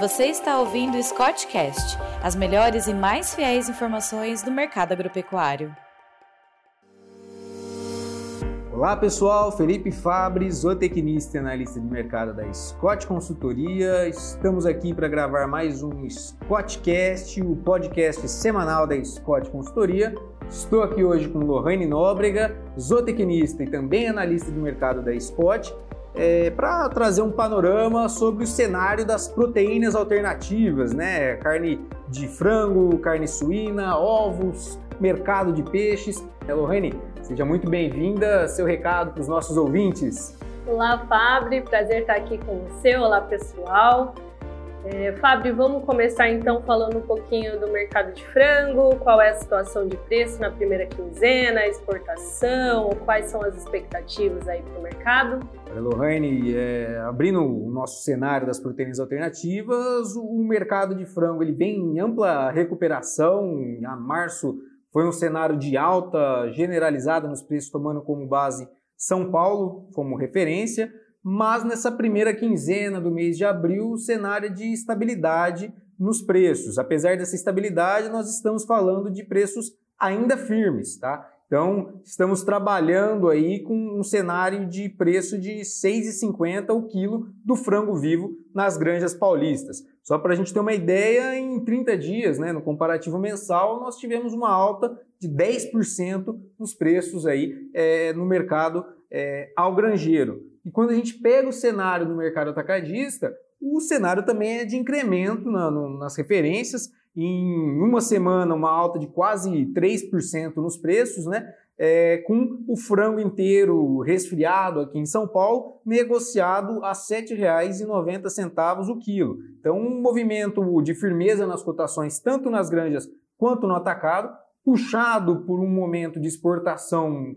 Você está ouvindo o Scottcast, as melhores e mais fiéis informações do mercado agropecuário. Olá pessoal, Felipe Fabri, zootecnista e analista de mercado da Scott Consultoria. Estamos aqui para gravar mais um Scottcast, o podcast semanal da Scott Consultoria. Estou aqui hoje com Lohane Nóbrega, zootecnista e também analista de mercado da Scott é, para trazer um panorama sobre o cenário das proteínas alternativas, né? Carne de frango, carne suína, ovos, mercado de peixes. É, Lohane, seja muito bem-vinda. Seu recado para os nossos ouvintes. Olá, Fabri, prazer estar aqui com você. Olá, pessoal. É, Fábio, vamos começar então falando um pouquinho do mercado de frango, qual é a situação de preço na primeira quinzena, exportação, quais são as expectativas aí para o mercado? Olha, Lohane, é, abrindo o nosso cenário das proteínas alternativas, o mercado de frango ele vem em ampla recuperação, a março foi um cenário de alta generalizada nos preços, tomando como base São Paulo como referência, mas nessa primeira quinzena do mês de abril, o cenário de estabilidade nos preços. Apesar dessa estabilidade, nós estamos falando de preços ainda firmes, tá? Então, estamos trabalhando aí com um cenário de preço de R$ 6,50 o quilo do frango vivo nas granjas paulistas. Só para a gente ter uma ideia, em 30 dias, né, no comparativo mensal, nós tivemos uma alta de 10% nos preços aí é, no mercado é, ao granjeiro. E quando a gente pega o cenário do mercado atacadista, o cenário também é de incremento na, no, nas referências. Em uma semana, uma alta de quase 3% nos preços, né? É, com o frango inteiro resfriado aqui em São Paulo, negociado a R$ 7,90 o quilo. Então, um movimento de firmeza nas cotações, tanto nas granjas quanto no atacado, puxado por um momento de exportação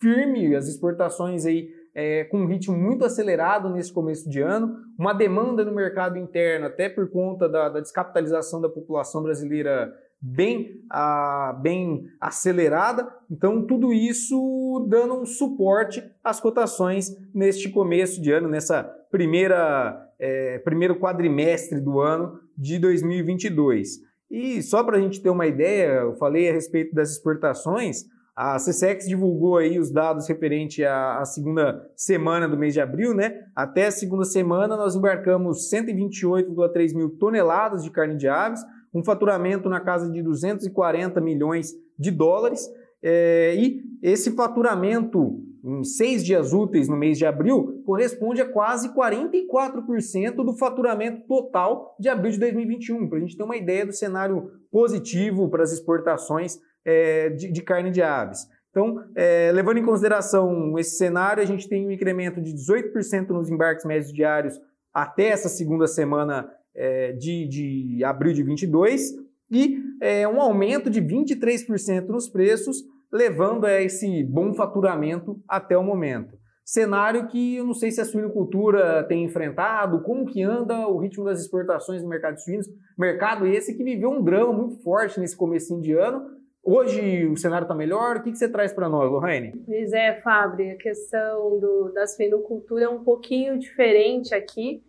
firme, as exportações aí é, com um ritmo muito acelerado nesse começo de ano, uma demanda no mercado interno, até por conta da, da descapitalização da população brasileira bem, a, bem acelerada. Então, tudo isso dando um suporte às cotações neste começo de ano, nessa primeira é, primeiro quadrimestre do ano de 2022. E só para a gente ter uma ideia, eu falei a respeito das exportações, a CSEX divulgou aí os dados referente à, segunda semana do mês de abril, né? Até a segunda semana nós embarcamos 128,3 mil toneladas de carne de aves, um faturamento na casa de 240 milhões de dólares. É, e esse faturamento em seis dias úteis no mês de abril corresponde a quase 44% do faturamento total de abril de 2021, para a gente ter uma ideia do cenário positivo para as exportações é, de, de, carne de aves. Então, é, levando em consideração esse cenário, a gente tem um incremento de 18% nos embarques médios diários até essa segunda semana é, de, de, abril de 22 e é, um aumento de 23% nos preços, levando a esse bom faturamento até o momento. Cenário que eu não sei se a suinocultura tem enfrentado, como que anda o ritmo das exportações no mercado de suínos, mercado esse que viveu um drama muito forte nesse começo de ano, Hoje o cenário está melhor? O que, que você traz para nós, Lorraine? Pois é, Fábio, a questão do, da suinocultura é um pouquinho diferente aqui.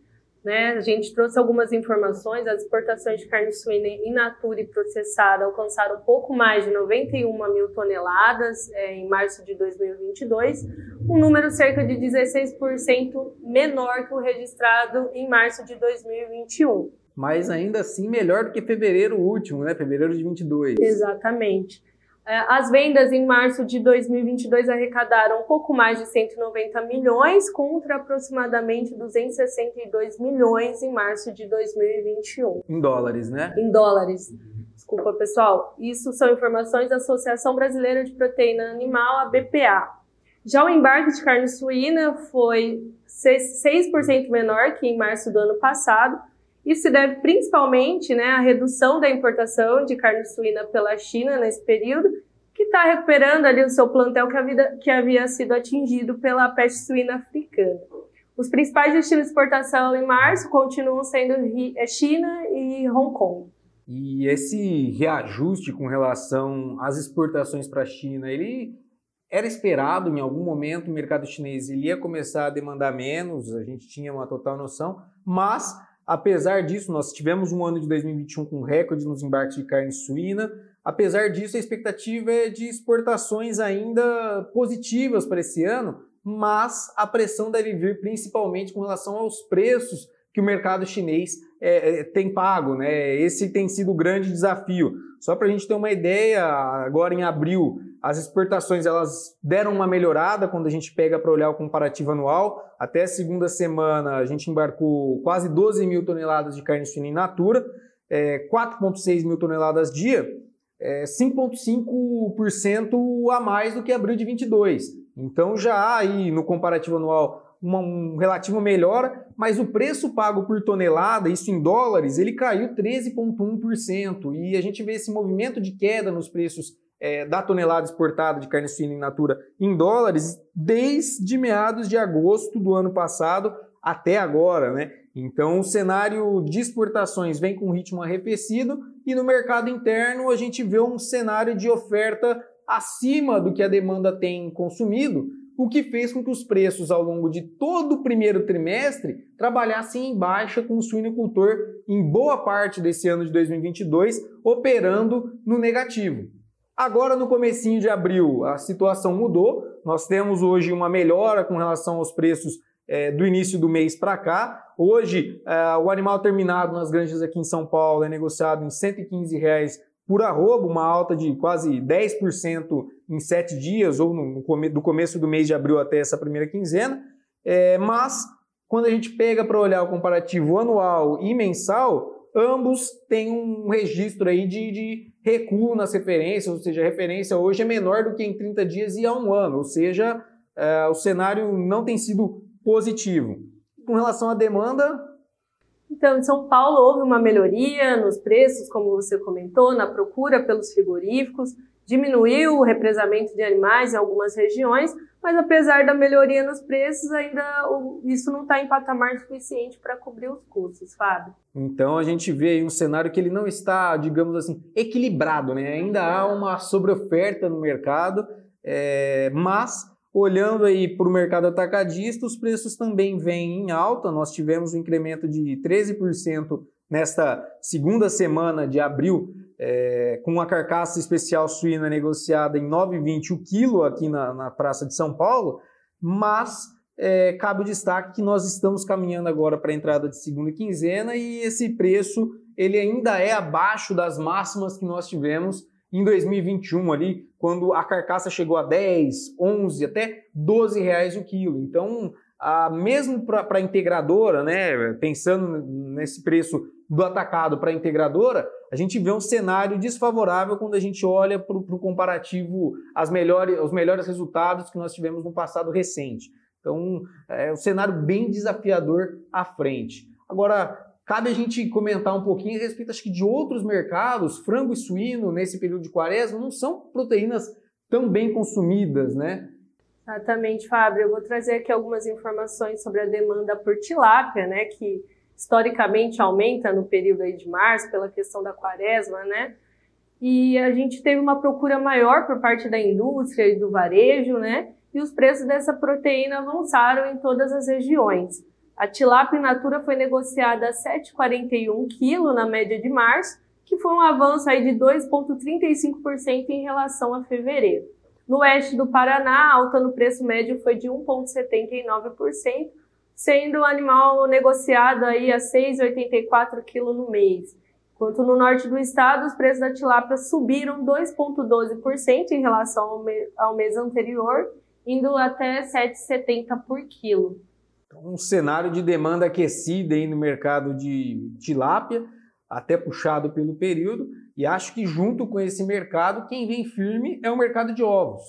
Né? A gente trouxe algumas informações, as exportações de carne suína in natura e processada alcançaram um pouco mais de 91 mil toneladas é, em março de 2022, um número cerca de 16% menor que o registrado em março de 2021 mas ainda assim melhor do que fevereiro último, né? Fevereiro de 22. Exatamente. É, as vendas em março de 2022 arrecadaram um pouco mais de 190 milhões, contra aproximadamente 262 milhões em março de 2021. Em dólares, né? Em dólares. Desculpa, pessoal. Isso são informações da Associação Brasileira de Proteína Animal, a BPA. Já o embarque de carne suína foi 6% menor que em março do ano passado, isso se deve principalmente né, à redução da importação de carne suína pela China nesse período, que está recuperando ali o seu plantel que havia, que havia sido atingido pela peste suína africana. Os principais destinos de exportação em março continuam sendo é China e Hong Kong. E esse reajuste com relação às exportações para a China, ele era esperado em algum momento o mercado chinês ele ia começar a demandar menos, a gente tinha uma total noção, mas apesar disso, nós tivemos um ano de 2021 com recorde nos embarques de carne suína. Apesar disso, a expectativa é de exportações ainda positivas para esse ano, mas a pressão deve vir principalmente com relação aos preços que o mercado chinês é, é, tem pago, né? Esse tem sido o grande desafio. Só para a gente ter uma ideia, agora em abril, as exportações elas deram uma melhorada quando a gente pega para olhar o comparativo anual. Até a segunda semana a gente embarcou quase 12 mil toneladas de carne suína in natura, é, 4,6 mil toneladas dia, é, 5,5% a mais do que abril de 22. Então já há aí no comparativo anual uma, um relativo melhora, mas o preço pago por tonelada, isso em dólares, ele caiu 13,1%. E a gente vê esse movimento de queda nos preços é, da tonelada exportada de carne suína in natura em dólares desde meados de agosto do ano passado até agora, né? Então o cenário de exportações vem com ritmo arrefecido e no mercado interno a gente vê um cenário de oferta acima do que a demanda tem consumido, o que fez com que os preços ao longo de todo o primeiro trimestre trabalhassem em baixa com o suinocultor em boa parte desse ano de 2022 operando no negativo. Agora no comecinho de abril a situação mudou, nós temos hoje uma melhora com relação aos preços é, do início do mês para cá. Hoje é, o animal terminado nas granjas aqui em São Paulo é negociado em 115 reais por arroba, uma alta de quase 10% em sete dias, ou no, do começo do mês de abril até essa primeira quinzena. É, mas, quando a gente pega para olhar o comparativo anual e mensal, ambos têm um registro aí de, de recuo nas referências, ou seja, a referência hoje é menor do que em 30 dias e há um ano, ou seja, é, o cenário não tem sido positivo. Com relação à demanda, então, em São Paulo houve uma melhoria nos preços, como você comentou, na procura pelos frigoríficos, diminuiu o represamento de animais em algumas regiões, mas apesar da melhoria nos preços, ainda isso não está em patamar suficiente para cobrir os custos, Fábio. Então a gente vê aí um cenário que ele não está, digamos assim, equilibrado, né? Ainda há uma sobreoferta no mercado, é, mas Olhando aí para o mercado atacadista, os preços também vêm em alta. Nós tivemos um incremento de 13% nesta segunda semana de abril, é, com uma carcaça especial suína negociada em 9,20 o quilo aqui na, na Praça de São Paulo, mas é, cabe o destaque que nós estamos caminhando agora para a entrada de segunda quinzena e esse preço ele ainda é abaixo das máximas que nós tivemos em 2021 ali, quando a carcaça chegou a 10, 11, até 12 reais o quilo. Então, a, mesmo para a integradora, né, pensando nesse preço do atacado para a integradora, a gente vê um cenário desfavorável quando a gente olha para o comparativo as melhores, os melhores resultados que nós tivemos no passado recente. Então, é um cenário bem desafiador à frente. Agora, Cabe a gente comentar um pouquinho a respeito acho que de outros mercados, frango e suíno nesse período de quaresma não são proteínas tão bem consumidas, né? Exatamente, Fábio. Eu vou trazer aqui algumas informações sobre a demanda por tilápia, né, que historicamente aumenta no período aí de março pela questão da quaresma, né? E a gente teve uma procura maior por parte da indústria e do varejo, né? E os preços dessa proteína avançaram em todas as regiões. A tilápia in natura foi negociada a 7,41 kg na média de março, que foi um avanço aí de 2,35% em relação a fevereiro. No oeste do Paraná, a alta no preço médio foi de 1,79%, sendo o animal negociado aí a 6,84 kg no mês. Enquanto no norte do estado, os preços da tilápia subiram 2,12% em relação ao mês anterior, indo até 7,70 por quilo. Então, um cenário de demanda aquecida aí no mercado de tilápia, até puxado pelo período, e acho que junto com esse mercado, quem vem firme é o mercado de ovos.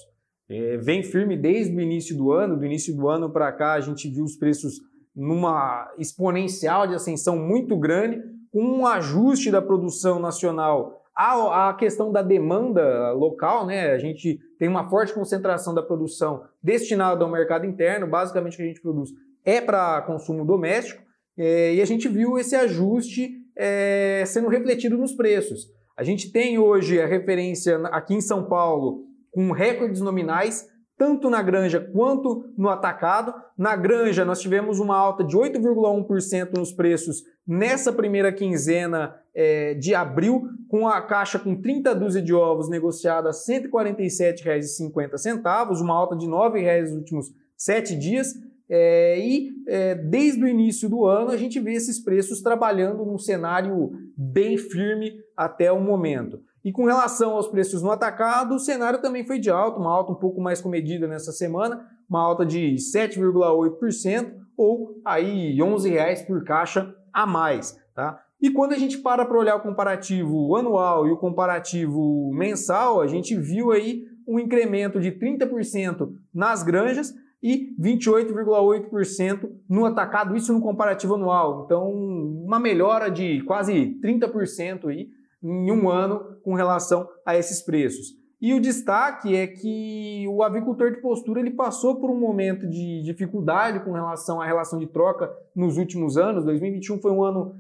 É, vem firme desde o início do ano, do início do ano para cá a gente viu os preços numa exponencial de ascensão muito grande, com um ajuste da produção nacional à, à questão da demanda local, né? A gente tem uma forte concentração da produção destinada ao mercado interno, basicamente o que a gente produz é para consumo doméstico, é, e a gente viu esse ajuste é, sendo refletido nos preços. A gente tem hoje a referência aqui em São Paulo com recordes nominais tanto na granja quanto no atacado. Na granja, nós tivemos uma alta de 8,1% nos preços nessa primeira quinzena é, de abril, com a caixa com 30 dúzias de ovos negociada a R$ 147,50, uma alta de R$ 9,00 nos últimos sete dias. É, e é, desde o início do ano a gente vê esses preços trabalhando num cenário bem firme até o momento. E com relação aos preços no atacado, o cenário também foi de alta, uma alta um pouco mais comedida nessa semana, uma alta de 7,8% ou aí R$ 11,00 por caixa a mais. Tá? E quando a gente para para olhar o comparativo anual e o comparativo mensal, a gente viu aí um incremento de 30% nas granjas e 28,8% no atacado, isso no comparativo anual. Então, uma melhora de quase 30% aí em um ano com relação a esses preços. E o destaque é que o avicultor de postura ele passou por um momento de dificuldade com relação à relação de troca nos últimos anos. 2021 foi um ano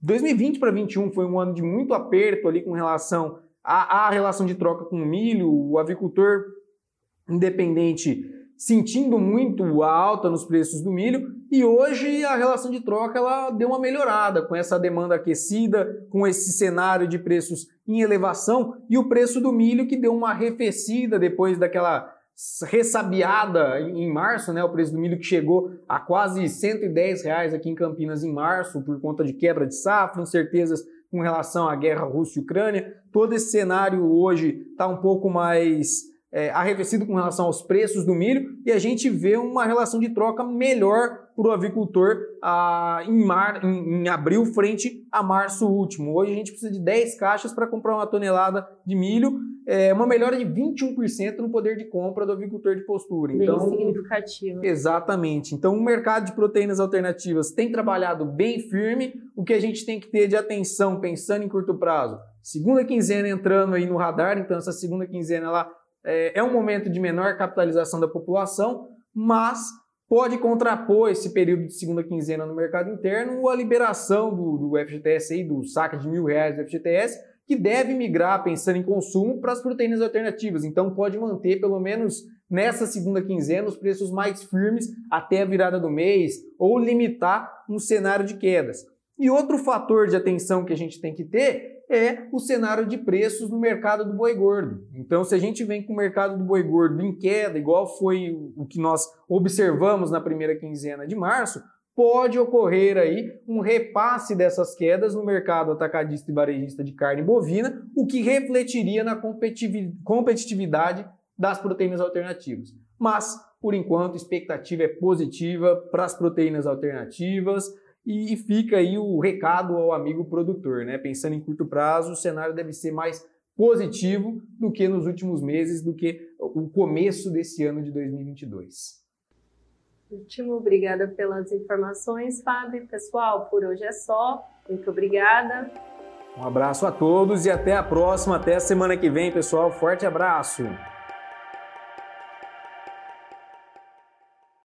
2020 para 2021 foi um ano de muito aperto ali com relação à, à relação de troca com o milho. O avicultor independente sentindo muito a alta nos preços do milho e hoje a relação de troca ela deu uma melhorada com essa demanda aquecida, com esse cenário de preços em elevação e o preço do milho que deu uma arrefecida depois daquela ressabiada em março, né? O preço do milho que chegou a quase 110 reais aqui em Campinas em março por conta de quebra de safra, incertezas com relação à guerra Rússia e Ucrânia. Todo esse cenário hoje está um pouco mais é, arrefecido com relação aos preços do milho e a gente vê uma relação de troca melhor para o avicultor ah, em, mar, em, em, abril frente a março último. Hoje a gente precisa de 10 caixas para comprar uma tonelada de milho, é, uma melhora de 21% no poder de compra do avicultor de postura. Bem então, significativo. Exatamente. Então o mercado de proteínas alternativas tem trabalhado bem firme. O que a gente tem que ter de atenção pensando em curto prazo? Segunda quinzena entrando aí no radar, então essa segunda quinzena ela é, é um momento de menor capitalização da população, mas pode contrapor esse período de segunda quinzena no mercado interno a liberação do, do FGTS, aí, do saque de mil reais do FGTS, que deve migrar, pensando em consumo, para as proteínas alternativas. Então pode manter, pelo menos nessa segunda quinzena, os preços mais firmes até a virada do mês, ou limitar um cenário de quedas. E outro fator de atenção que a gente tem que ter é o cenário de preços no mercado do boi gordo. Então, se a gente vem com o mercado do boi gordo em queda, igual foi o que nós observamos na primeira quinzena de março, pode ocorrer aí um repasse dessas quedas no mercado atacadista e varejista de carne bovina, o que refletiria na competitividade das proteínas alternativas. Mas, por enquanto, a expectativa é positiva para as proteínas alternativas. E, fica aí o recado ao amigo produtor, né? Pensando em curto prazo, o cenário deve ser mais positivo do que nos últimos meses, do que o começo desse ano de 2022. Último, obrigada pelas informações, Fábio. Pessoal, por hoje é só. Muito obrigada. Um abraço a todos e até a próxima, até a semana que vem, pessoal. Forte abraço.